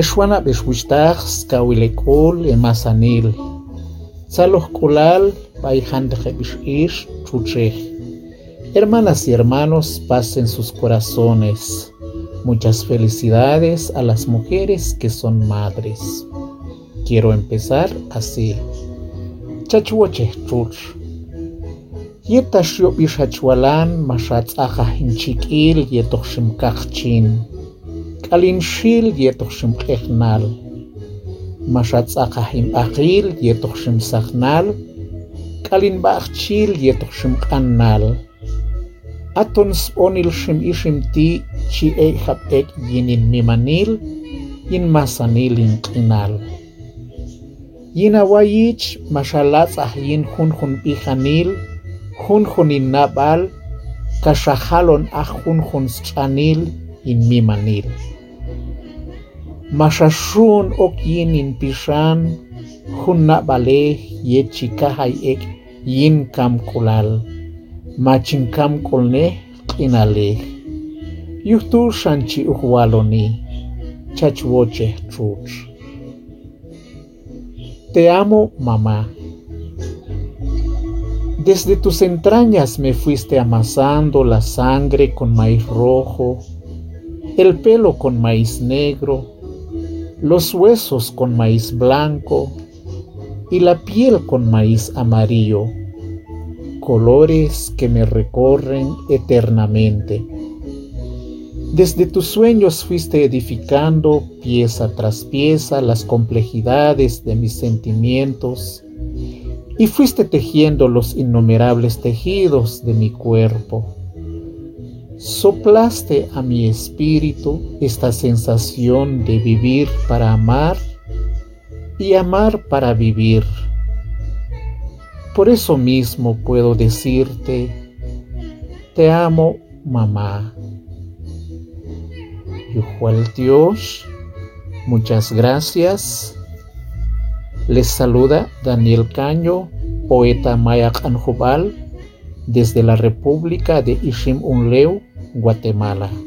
Eshwana beshwishtaj skawilekul emasanil. Salos kulal ish chuchej. Hermanas y hermanos, pasen sus corazones. Muchas felicidades a las mujeres que son madres. Quiero empezar así. Chachuoche chuch. Yeta shio bishachualan mashat aja hinchikil yetochim Kalin shil yetochim kechnal. Mashat aja him akil yetochim saknal. Kalin bachil yetochim kannal. Aton sponil shim ishim ti yinin mimanil yin masanil in kinal. Yinawayich mashalatz yin hun hun ihanil hun hun in nabal kashahalon ah hun hun stranil in mimanil. Mashashun ok yin in pishan hun nabale ye chikahay ek yin kam kulal. Machin kam kulne kinale. Yuhtu shanchi uhwaloni. Chachwoche chuch. Te amo, mamá. Desde tus entrañas me fuiste amasando la sangre con maíz rojo, el pelo con maíz negro, los huesos con maíz blanco y la piel con maíz amarillo, colores que me recorren eternamente. Desde tus sueños fuiste edificando pieza tras pieza las complejidades de mis sentimientos y fuiste tejiendo los innumerables tejidos de mi cuerpo. Soplaste a mi espíritu esta sensación de vivir para amar y amar para vivir. Por eso mismo puedo decirte, te amo mamá. Yuhual Dios, muchas gracias. Les saluda Daniel Caño, poeta maya Anjubal, desde la República de Ishim Unleu, Guatemala.